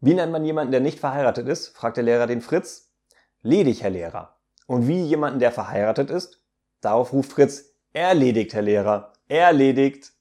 Wie nennt man jemanden, der nicht verheiratet ist? fragt der Lehrer den Fritz. Ledig, Herr Lehrer. Und wie jemanden, der verheiratet ist? Darauf ruft Fritz, erledigt, Herr Lehrer, erledigt.